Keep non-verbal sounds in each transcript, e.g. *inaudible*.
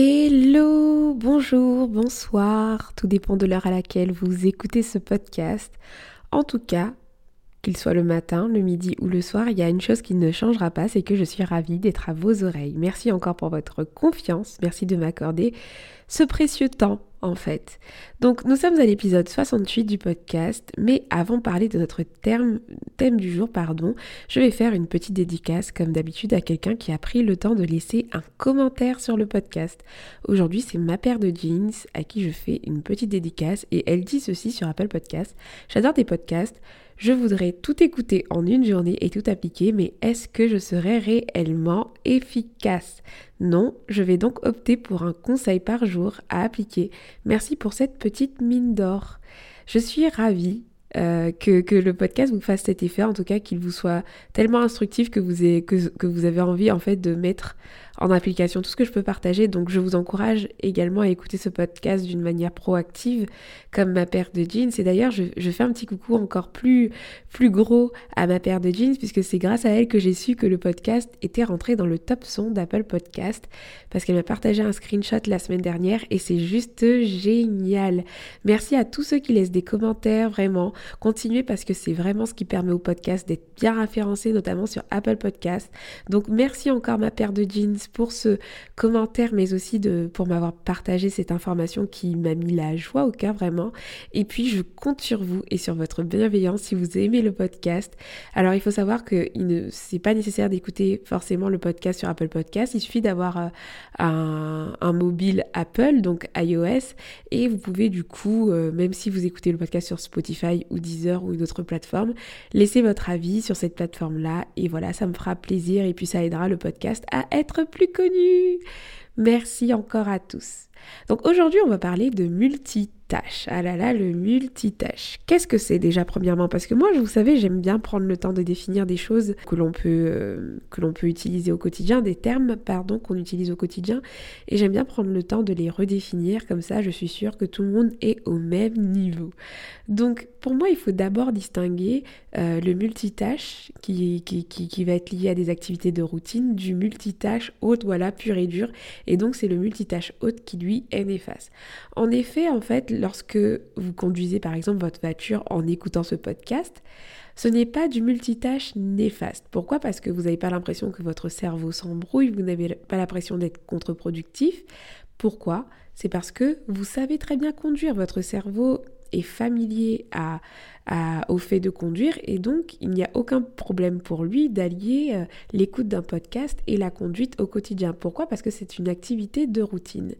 Hello, bonjour, bonsoir, tout dépend de l'heure à laquelle vous écoutez ce podcast. En tout cas, qu'il soit le matin, le midi ou le soir, il y a une chose qui ne changera pas, c'est que je suis ravie d'être à vos oreilles. Merci encore pour votre confiance, merci de m'accorder ce précieux temps en fait. Donc nous sommes à l'épisode 68 du podcast, mais avant de parler de notre thème, du jour, pardon, je vais faire une petite dédicace comme d'habitude à quelqu'un qui a pris le temps de laisser un commentaire sur le podcast. Aujourd'hui c'est ma paire de jeans à qui je fais une petite dédicace et elle dit ceci sur Apple Podcast. J'adore tes podcasts. Je voudrais tout écouter en une journée et tout appliquer, mais est-ce que je serai réellement efficace? Non, je vais donc opter pour un conseil par jour à appliquer. Merci pour cette petite mine d'or. Je suis ravie euh, que, le podcast vous fasse cet effet, en tout cas qu'il vous soit tellement instructif que vous, que vous avez envie en fait de mettre en application tout ce que je peux partager. Donc je vous encourage également à écouter ce podcast d'une manière proactive, comme ma paire de jeans. Et d'ailleurs, je, fais un petit coucou encore plus, plus gros à ma paire de jeans, puisque c'est grâce à elle que j'ai su que le podcast était rentré dans le top son d'Apple Podcast, parce qu'elle m'a partagé un screenshot la semaine dernière et c'est juste génial. Merci à tous ceux qui laissent des commentaires, vraiment. Continuez parce que c'est vraiment ce qui permet au podcast d'être bien référencé, notamment sur Apple Podcast. Donc merci encore ma paire de jeans pour ce commentaire, mais aussi de, pour m'avoir partagé cette information qui m'a mis la joie au cœur vraiment. Et puis je compte sur vous et sur votre bienveillance si vous aimez le podcast. Alors il faut savoir que c'est pas nécessaire d'écouter forcément le podcast sur Apple Podcast. Il suffit d'avoir euh, un, mobile Apple, donc iOS, et vous pouvez du coup, euh, même si vous écoutez le podcast sur Spotify ou Deezer ou une autre plateforme, laisser votre avis sur cette plateforme-là. Et voilà, ça me fera plaisir et puis ça aidera le podcast à être plus connu. Merci encore à tous. Donc aujourd'hui, on va parler de Ah là là, le multitâche. Qu'est-ce que c'est déjà premièrement? Parce que moi, vous savez, j'aime bien prendre le temps de définir des choses que l'on peut, euh, peut utiliser au quotidien, des termes, pardon, qu'on utilise au quotidien. Et j'aime bien prendre le temps de les redéfinir. Comme ça, je suis sûre que tout le monde est au même niveau. Donc pour moi, il faut d'abord distinguer euh, le multitâche qui, qui, qui, qui, va être lié à des activités de routine du multitâche haute, voilà, pur et dur. Et donc c'est le multitâche haute qui lui est néfaste. En effet, en fait, lorsque vous conduisez par exemple votre voiture en écoutant ce podcast, ce n'est pas du multitâche néfaste. Pourquoi? Parce que vous n'avez pas l'impression que votre cerveau s'embrouille, vous n'avez pas l'impression d'être contre-productif. Pourquoi? C'est parce que vous savez très bien conduire. Votre cerveau est familier au fait de conduire et donc il n'y a aucun problème pour lui d'allier euh, l'écoute d'un podcast et la conduite au quotidien. Pourquoi? Parce que c'est une activité de routine.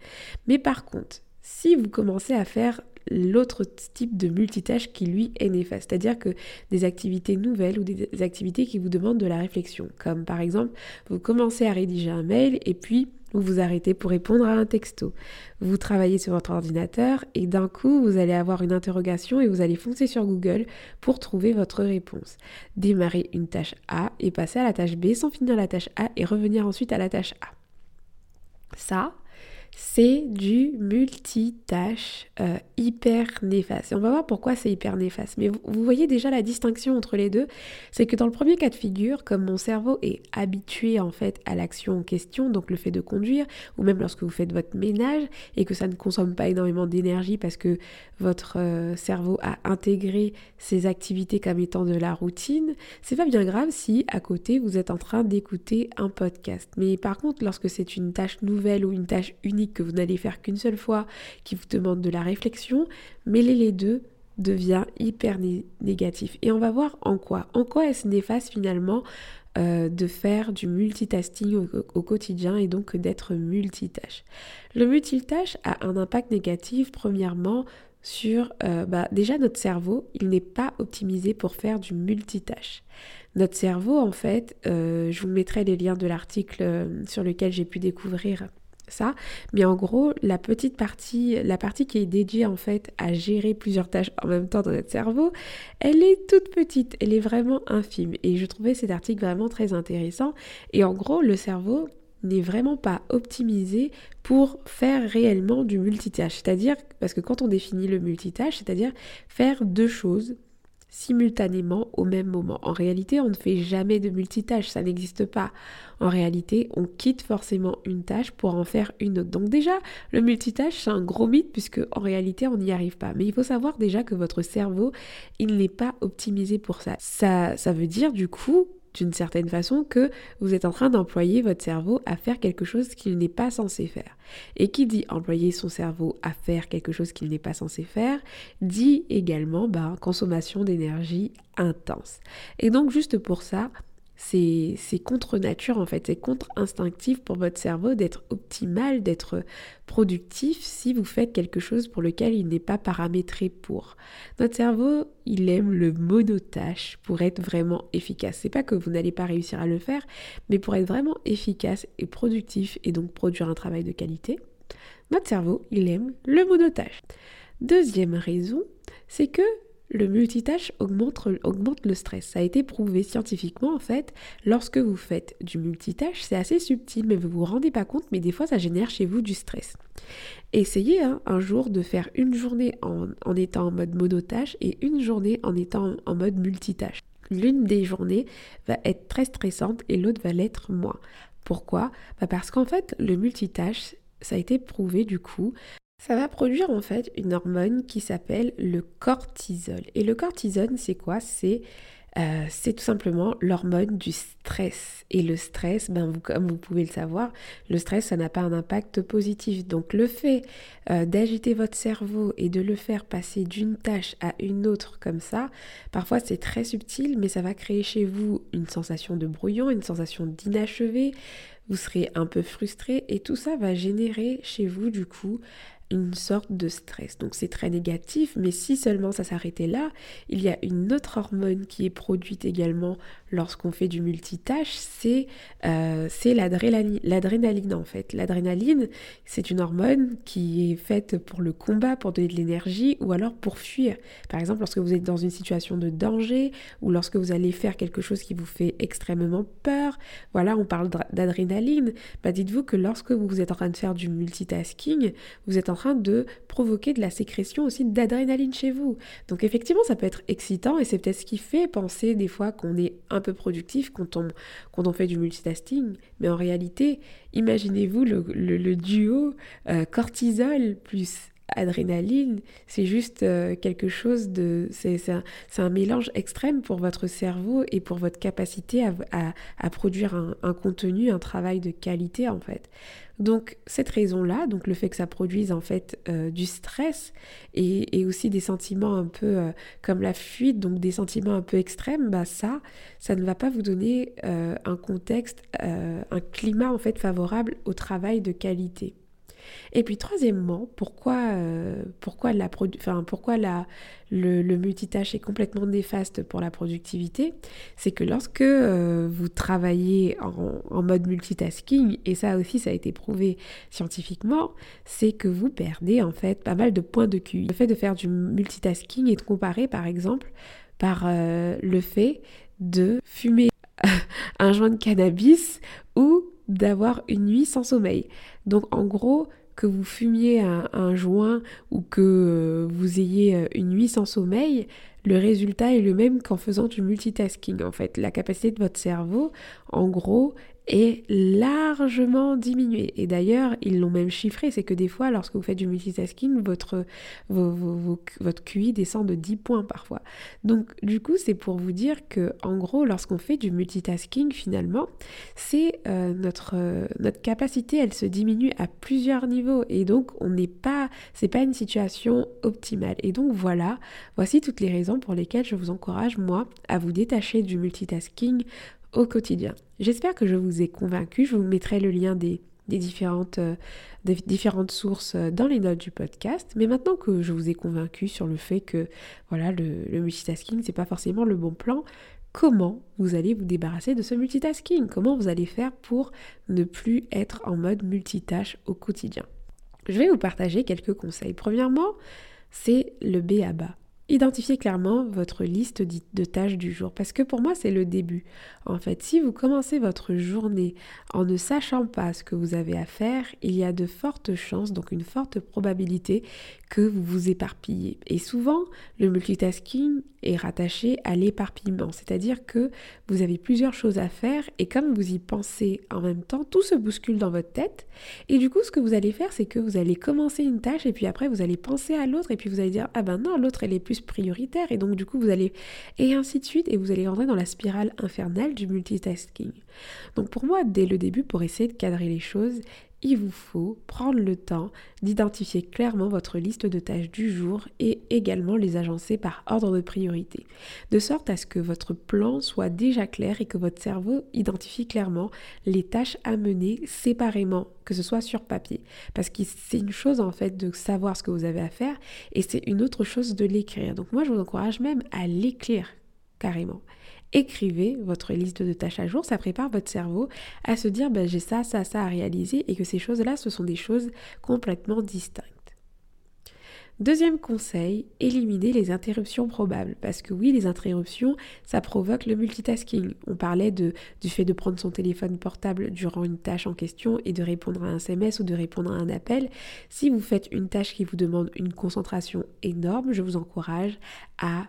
Mais par contre, si vous commencez à faire l'autre type de multitâche qui lui est néfaste, c'est-à-dire que des activités nouvelles ou des activités qui vous demandent de la réflexion, comme par exemple vous commencez à rédiger un mail et puis vous vous arrêtez pour répondre à un texto. Vous travaillez sur votre ordinateur et d'un coup, vous allez avoir une interrogation et vous allez foncer sur Google pour trouver votre réponse. Démarrer une tâche A et passer à la tâche B sans finir la tâche A et revenir ensuite à la tâche A. Ça, c'est du multitâche euh, hyper néfaste. Et on va voir pourquoi c'est hyper néfaste. Mais vous, voyez déjà la distinction entre les deux, c'est que dans le premier cas de figure, comme mon cerveau est habitué en fait à l'action en question, donc le fait de conduire, ou même lorsque vous faites votre ménage et que ça ne consomme pas énormément d'énergie parce que votre euh, cerveau a intégré ces activités comme étant de la routine, c'est pas bien grave si à côté vous êtes en train d'écouter un podcast. Mais par contre, lorsque c'est une tâche nouvelle ou une tâche unique, que vous n'allez faire qu'une seule fois, qui vous demande de la réflexion, mêler les deux devient hyper négatif. Et on va voir en quoi. En quoi est-ce néfaste finalement euh, de faire du multitasking au, quotidien et donc d'être multitâche? Le multitâche a un impact négatif premièrement sur euh, bah, déjà notre cerveau, il n'est pas optimisé pour faire du multitâche. Notre cerveau, en fait, euh, je vous mettrai les liens de l'article sur lequel j'ai pu découvrir ça. Mais en gros, la petite partie, la partie qui est dédiée en fait à gérer plusieurs tâches en même temps dans notre cerveau, elle est toute petite, elle est vraiment infime. Et je trouvais cet article vraiment très intéressant. Et en gros, le cerveau n'est vraiment pas optimisé pour faire réellement du multitâche. C'est-à-dire, parce que quand on définit le multitâche, c'est-à-dire faire deux choses simultanément au même moment. En réalité, on ne fait jamais de multitâche, ça n'existe pas. En réalité, on quitte forcément une tâche pour en faire une autre. Donc déjà, le multitâche, c'est un gros mythe puisque en réalité, on n'y arrive pas. Mais il faut savoir déjà que votre cerveau, il n'est pas optimisé pour ça. Ça, ça veut dire du coup d'une certaine façon que vous êtes en train d'employer votre cerveau à faire quelque chose qu'il n'est pas censé faire. Et qui dit employer son cerveau à faire quelque chose qu'il n'est pas censé faire, dit également bah, consommation d'énergie intense. Et donc juste pour ça, c'est contre nature en fait, c'est contre-instinctif pour votre cerveau d'être optimal, d'être productif si vous faites quelque chose pour lequel il n'est pas paramétré pour. Notre cerveau, il aime le monotâche pour être vraiment efficace. C'est pas que vous n'allez pas réussir à le faire, mais pour être vraiment efficace et productif et donc produire un travail de qualité, notre cerveau, il aime le monotâche. Deuxième raison, c'est que le multitâche augmente, le stress. Ça a été prouvé scientifiquement en fait. Lorsque vous faites du multitâche, c'est assez subtil, mais vous vous rendez pas compte, mais des fois ça génère chez vous du stress. Essayez hein, un jour de faire une journée en, en, étant en mode monotâche et une journée en étant en mode multitâche. L'une des journées va être très stressante et l'autre va l'être moins. Pourquoi? Bah Parce qu'en fait, le multitâche, ça a été prouvé du coup, ça va produire en fait une hormone qui s'appelle le cortisol. Et le cortisol, c'est quoi? C'est euh, c'est tout simplement l'hormone du stress. Et le stress, ben comme vous pouvez le savoir, le stress, ça n'a pas un impact positif. Donc le fait euh, d'agiter votre cerveau et de le faire passer d'une tâche à une autre comme ça, parfois c'est très subtil, mais ça va créer chez vous une sensation de brouillon, une sensation d'inachevé. Vous serez un peu frustré et tout ça va générer chez vous du coup une sorte de stress. Donc c'est très négatif, mais si seulement ça s'arrêtait là, il y a une autre hormone qui est produite également lorsqu'on fait du multitâche, c'est euh, l'adrénaline en fait. L'adrénaline, c'est une hormone qui est faite pour le combat, pour donner de l'énergie ou alors pour fuir. Par exemple, lorsque vous êtes dans une situation de danger ou lorsque vous allez faire quelque chose qui vous fait extrêmement peur, voilà, on parle d'adrénaline. Bah, dites-vous que lorsque vous êtes en train de faire du multitasking, vous êtes en train de provoquer de la sécrétion aussi d'adrénaline chez vous. Donc effectivement, ça peut être excitant et c'est peut-être ce qui fait penser des fois qu'on est un peu productif quand on, fait du multitasking. Mais en réalité, imaginez-vous le, duo euh, cortisol plus adrénaline, c'est juste euh, quelque chose de... C'est un, mélange extrême pour votre cerveau et pour votre capacité à, produire un, contenu, un travail de qualité en fait. Donc cette raison-là, donc le fait que ça produise en fait euh, du stress et, aussi des sentiments un peu euh, comme la fuite, donc des sentiments un peu extrêmes, bah ça, ça ne va pas vous donner un contexte, un climat en fait favorable au travail de qualité. Et puis troisièmement, pourquoi, euh, la, le, multitâche est complètement néfaste pour la productivité C'est que lorsque euh, vous travaillez en, mode multitasking, et ça aussi ça a été prouvé scientifiquement, c'est que vous perdez en fait pas mal de points de QI. Le fait de faire du multitasking est comparé par exemple par euh, le fait de fumer *laughs* un joint de cannabis ou d'avoir une nuit sans sommeil. Donc en gros, que vous fumiez un, joint ou que euh, vous ayez euh, une nuit sans sommeil, le résultat est le même qu'en faisant du multitasking. En fait, la capacité de votre cerveau, en gros, est largement diminué. Et d'ailleurs, ils l'ont même chiffré, c'est que des fois, lorsque vous faites du multitasking, votre, votre QI descend de 10 points parfois. Donc, du coup, c'est pour vous dire que, en gros, lorsqu'on fait du multitasking, finalement, c'est euh, notre, notre capacité, elle se diminue à plusieurs niveaux. Et donc, on n'est pas, c'est pas une situation optimale. Et donc, voilà, voici toutes les raisons pour lesquelles je vous encourage, moi, à vous détacher du multitasking au quotidien. J'espère que je vous ai convaincu. Je vous mettrai le lien des, différentes, euh, différentes sources euh, dans les notes du podcast. Mais maintenant que je vous ai convaincu sur le fait que voilà, le, le multitasking, c'est pas forcément le bon plan, comment vous allez vous débarrasser de ce multitasking, comment vous allez faire pour ne plus être en mode multitâche au quotidien? Je vais vous partager quelques conseils. Premièrement, c'est le B à bas. Identifiez clairement votre liste de tâches du jour parce que pour moi c'est le début. En fait, si vous commencez votre journée en ne sachant pas ce que vous avez à faire, il y a de fortes chances, donc une forte probabilité que vous vous éparpillez. Et souvent, le multitasking est rattaché à l'éparpillement, c'est-à-dire que vous avez plusieurs choses à faire et comme vous y pensez en même temps, tout se bouscule dans votre tête. Et du coup, ce que vous allez faire, c'est que vous allez commencer une tâche et puis après, vous allez penser à l'autre et puis vous allez dire, ah ben non, l'autre, elle est plus prioritaire. Et donc, du coup, vous allez... Et ainsi de suite, et vous allez rentrer dans la spirale infernale du multitasking. Donc, pour moi, dès le début, pour essayer de cadrer les choses, il vous faut prendre le temps d'identifier clairement votre liste de tâches du jour et également les agencer par ordre de priorité, de sorte à ce que votre plan soit déjà clair et que votre cerveau identifie clairement les tâches à mener séparément, que ce soit sur papier. Parce que c'est une chose en fait de savoir ce que vous avez à faire et c'est une autre chose de l'écrire. Donc moi je vous encourage même à l'écrire carrément. Écrivez votre liste de tâches à jour, ça prépare votre cerveau à se dire ben, j'ai ça, ça, ça à réaliser et que ces choses-là, ce sont des choses complètement distinctes. Deuxième conseil, éliminez les interruptions probables. Parce que oui, les interruptions, ça provoque le multitasking. On parlait du fait de prendre son téléphone portable durant une tâche en question et de répondre à un SMS ou de répondre à un appel. Si vous faites une tâche qui vous demande une concentration énorme, je vous encourage à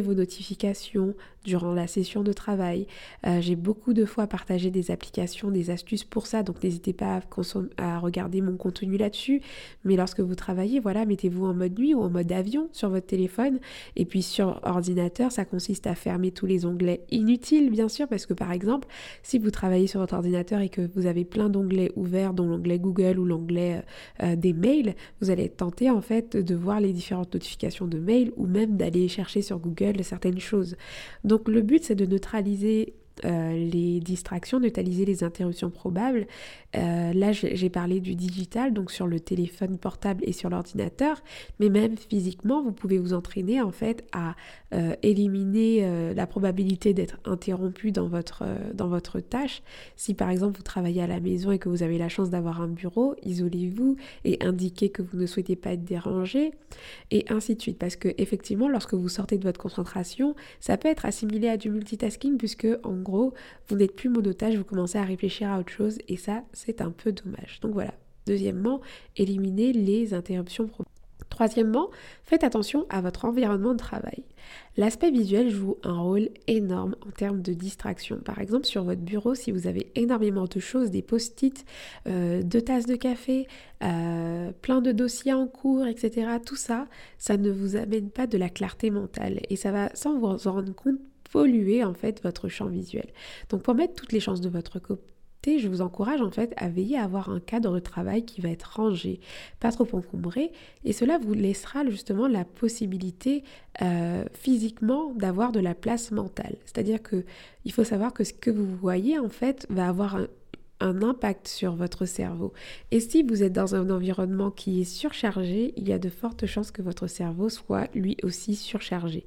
vos notifications durant la session de travail. Euh, j'ai beaucoup de fois partagé des applications, des astuces pour ça, donc n'hésitez pas à, regarder mon contenu là-dessus. Mais lorsque vous travaillez, voilà, mettez-vous en mode nuit ou en mode avion sur votre téléphone. Et puis sur ordinateur, ça consiste à fermer tous les onglets inutiles, bien sûr, parce que par exemple, si vous travaillez sur votre ordinateur et que vous avez plein d'onglets ouverts, dont l'onglet Google ou l'onglet euh, euh, des mails, vous allez être tenté en fait de voir les différentes notifications de mails ou même d'aller chercher sur Google certaines choses. Le but c'est de neutraliser euh, les distractions, neutraliser les interruptions probables. Euh, là, j'ai parlé du digital, donc sur le téléphone portable et sur l'ordinateur, mais même physiquement, vous pouvez vous entraîner en fait à euh, éliminer la probabilité d'être interrompu dans votre, dans votre tâche. Si par exemple vous travaillez à la maison et que vous avez la chance d'avoir un bureau, isolez-vous et indiquez que vous ne souhaitez pas être dérangé, et ainsi de suite. Parce que effectivement, lorsque vous sortez de votre concentration, ça peut être assimilé à du multitasking, puisque en gros, vous n'êtes plus monotage, vous commencez à réfléchir à autre chose et ça, c'est un peu dommage. Donc voilà. Deuxièmement, éliminez les interruptions Troisièmement, faites attention à votre environnement de travail. L'aspect visuel joue un rôle énorme en termes de distraction. Par exemple, sur votre bureau, si vous avez énormément de choses, des post-it, euh, deux tasses de café, euh, plein de dossiers en cours, etc., tout ça, ça ne vous amène pas de la clarté mentale. Et ça va, sans vous en rendre compte, polluer en fait votre champ visuel. Donc pour mettre toutes les chances de votre côté, je vous encourage en fait à veiller à avoir un cadre de travail qui va être rangé, pas trop encombré, et cela vous laissera justement la possibilité euh, physiquement d'avoir de la place mentale. C'est-à-dire que il faut savoir que ce que vous voyez en fait va avoir un, un impact sur votre cerveau. Et si vous êtes dans un environnement qui est surchargé, il y a de fortes chances que votre cerveau soit lui aussi surchargé.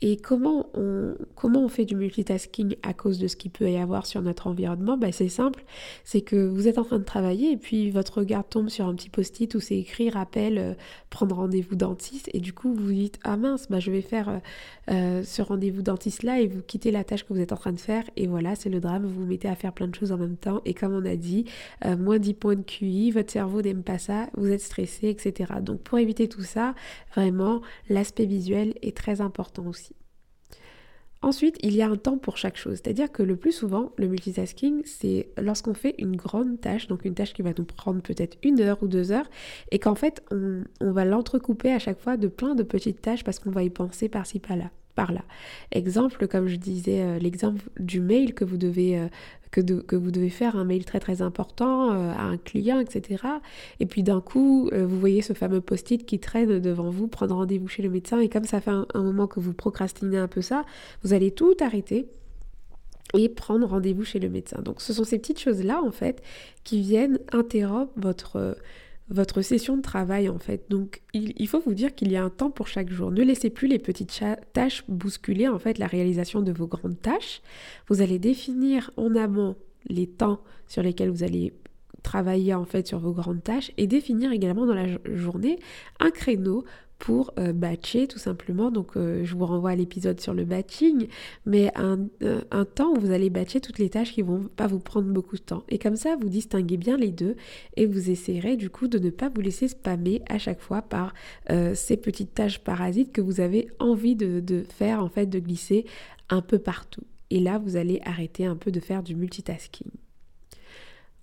Et comment on, comment on fait du multitasking à cause de ce qu'il peut y avoir sur notre environnement? Ben C'est simple, c'est que vous êtes en train de travailler et puis votre regard tombe sur un petit post-it où c'est écrit rappel, euh, prendre rendez-vous dentiste et du coup vous dites ah mince, bah, je vais faire euh, euh, ce rendez-vous dentiste là et vous quittez la tâche que vous êtes en train de faire et voilà c'est le drame, vous vous mettez à faire plein de choses en même temps et comme on a dit, moins 10 points de QI, votre cerveau n'aime pas ça, vous êtes stressé, etc. Donc pour éviter tout ça, vraiment l'aspect visuel est très important aussi. Ensuite, il y a un temps pour chaque chose, c'est-à-dire que le plus souvent, le multitasking, c'est lorsqu'on fait une grande tâche, donc une tâche qui va nous prendre peut-être une heure ou deux heures, et qu'en fait, on, va l'entrecouper à chaque fois de plein de petites tâches parce qu'on va y penser par-ci par-là par là. Exemple, comme je disais, euh, l'exemple du mail que vous devez euh, que, vous devez faire un mail très très important euh, à un client, etc. Et puis d'un coup, vous voyez ce fameux post-it qui traîne devant vous, prendre rendez-vous chez le médecin, et comme ça fait un, moment que vous procrastinez un peu ça, vous allez tout arrêter et prendre rendez-vous chez le médecin. Donc ce sont ces petites choses-là, en fait, qui viennent interrompre votre votre session de travail en fait. Donc il, faut vous dire qu'il y a un temps pour chaque jour. Ne laissez plus les petites tâches bousculer en fait la réalisation de vos grandes tâches. Vous allez définir en amont les temps sur lesquels vous allez travailler en fait sur vos grandes tâches et définir également dans la journée un créneau pour euh, batcher tout simplement. Donc euh, je vous renvoie à l'épisode sur le batching, mais un, euh, temps où vous allez batcher toutes les tâches qui vont pas vous prendre beaucoup de temps. Et comme ça, vous distinguez bien les deux et vous essayerez du coup de ne pas vous laisser spammer à chaque fois par ces petites tâches parasites que vous avez envie de faire en fait, de glisser un peu partout. Et là, vous allez arrêter un peu de faire du multitasking.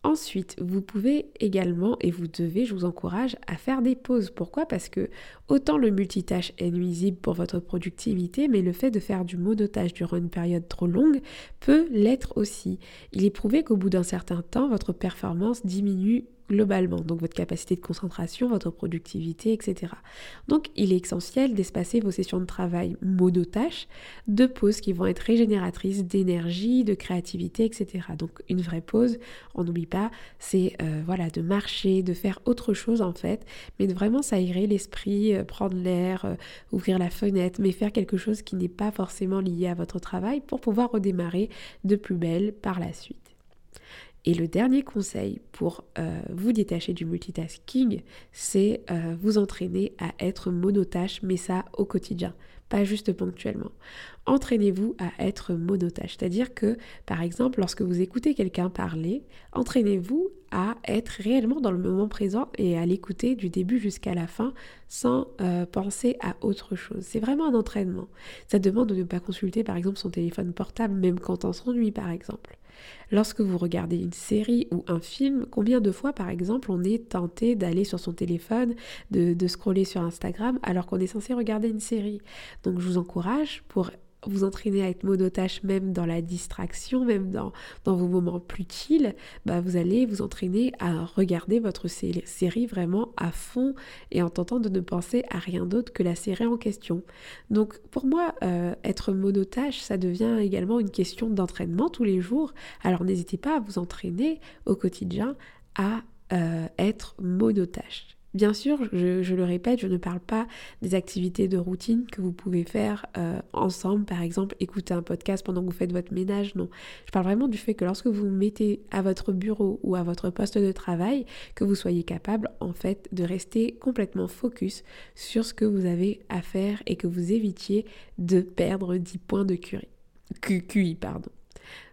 Ensuite, vous pouvez également, et vous devez, je vous encourage à faire des pauses. Pourquoi? Parce que autant le multitâche est nuisible pour votre productivité, mais le fait de faire du monotage durant une période trop longue peut l'être aussi. Il est prouvé qu'au bout d'un certain temps, votre performance diminue globalement, donc votre capacité de concentration, votre productivité, etc. Donc il est essentiel d'espacer vos sessions de travail monotaches de pauses qui vont être régénératrices d'énergie, de créativité, etc. Donc une vraie pause, on n'oublie pas, c'est euh, voilà de marcher, de faire autre chose en fait, mais de vraiment s'aérer l'esprit, euh, prendre l'air, euh, ouvrir la fenêtre, mais faire quelque chose qui n'est pas forcément lié à votre travail pour pouvoir redémarrer de plus belle par la suite. Et le dernier conseil pour euh, vous détacher du multitasking, c'est euh, vous entraîner à être monotâche, mais ça au quotidien, pas juste ponctuellement. Entraînez-vous à être monotâche, c'est-à-dire que par exemple lorsque vous écoutez quelqu'un parler, entraînez-vous à être réellement dans le moment présent et à l'écouter du début jusqu'à la fin sans euh, penser à autre chose. C'est vraiment un entraînement. Ça demande de ne pas consulter par exemple son téléphone portable même quand on s'ennuie par exemple. Lorsque vous regardez une série ou un film, combien de fois par exemple on est tenté d'aller sur son téléphone, de, scroller sur Instagram alors qu'on est censé regarder une série? Donc je vous encourage pour vous entraîner à être monotache même dans la distraction, même dans, vos moments plus chill, bah vous allez vous entraîner à regarder votre série vraiment à fond et en tentant de ne penser à rien d'autre que la série en question. Donc pour moi, euh, être monotache, ça devient également une question d'entraînement tous les jours. Alors n'hésitez pas à vous entraîner au quotidien à euh, être monotache. Bien sûr, je, le répète, je ne parle pas des activités de routine que vous pouvez faire euh, ensemble, par exemple écouter un podcast pendant que vous faites votre ménage, non. Je parle vraiment du fait que lorsque vous vous mettez à votre bureau ou à votre poste de travail, que vous soyez capable en fait de rester complètement focus sur ce que vous avez à faire et que vous évitiez de perdre 10 points de QI. QI pardon.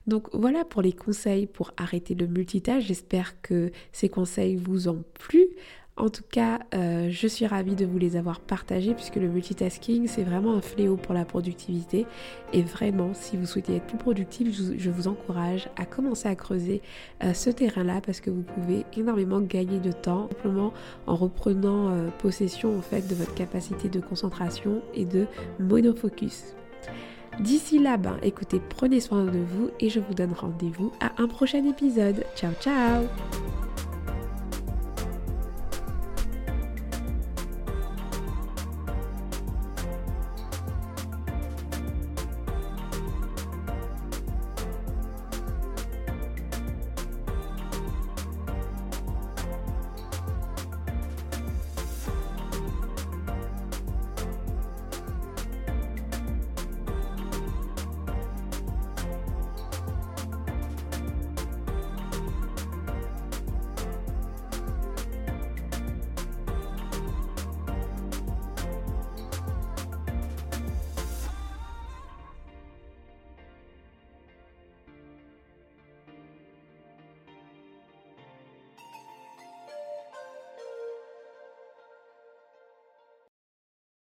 Donc voilà pour les conseils pour arrêter le multitâche. J'espère que ces conseils vous ont plu. En tout cas, euh, je suis ravie de vous les avoir partagés puisque le multitasking, c'est vraiment un fléau pour la productivité. Et vraiment, si vous souhaitez être plus productif, je vous encourage à commencer à creuser euh, ce terrain-là parce que vous pouvez énormément gagner de temps simplement en reprenant euh, possession en fait de votre capacité de concentration et de monofocus. D'ici là, ben, écoutez, prenez soin de vous et je vous donne rendez-vous à un prochain épisode. Ciao ciao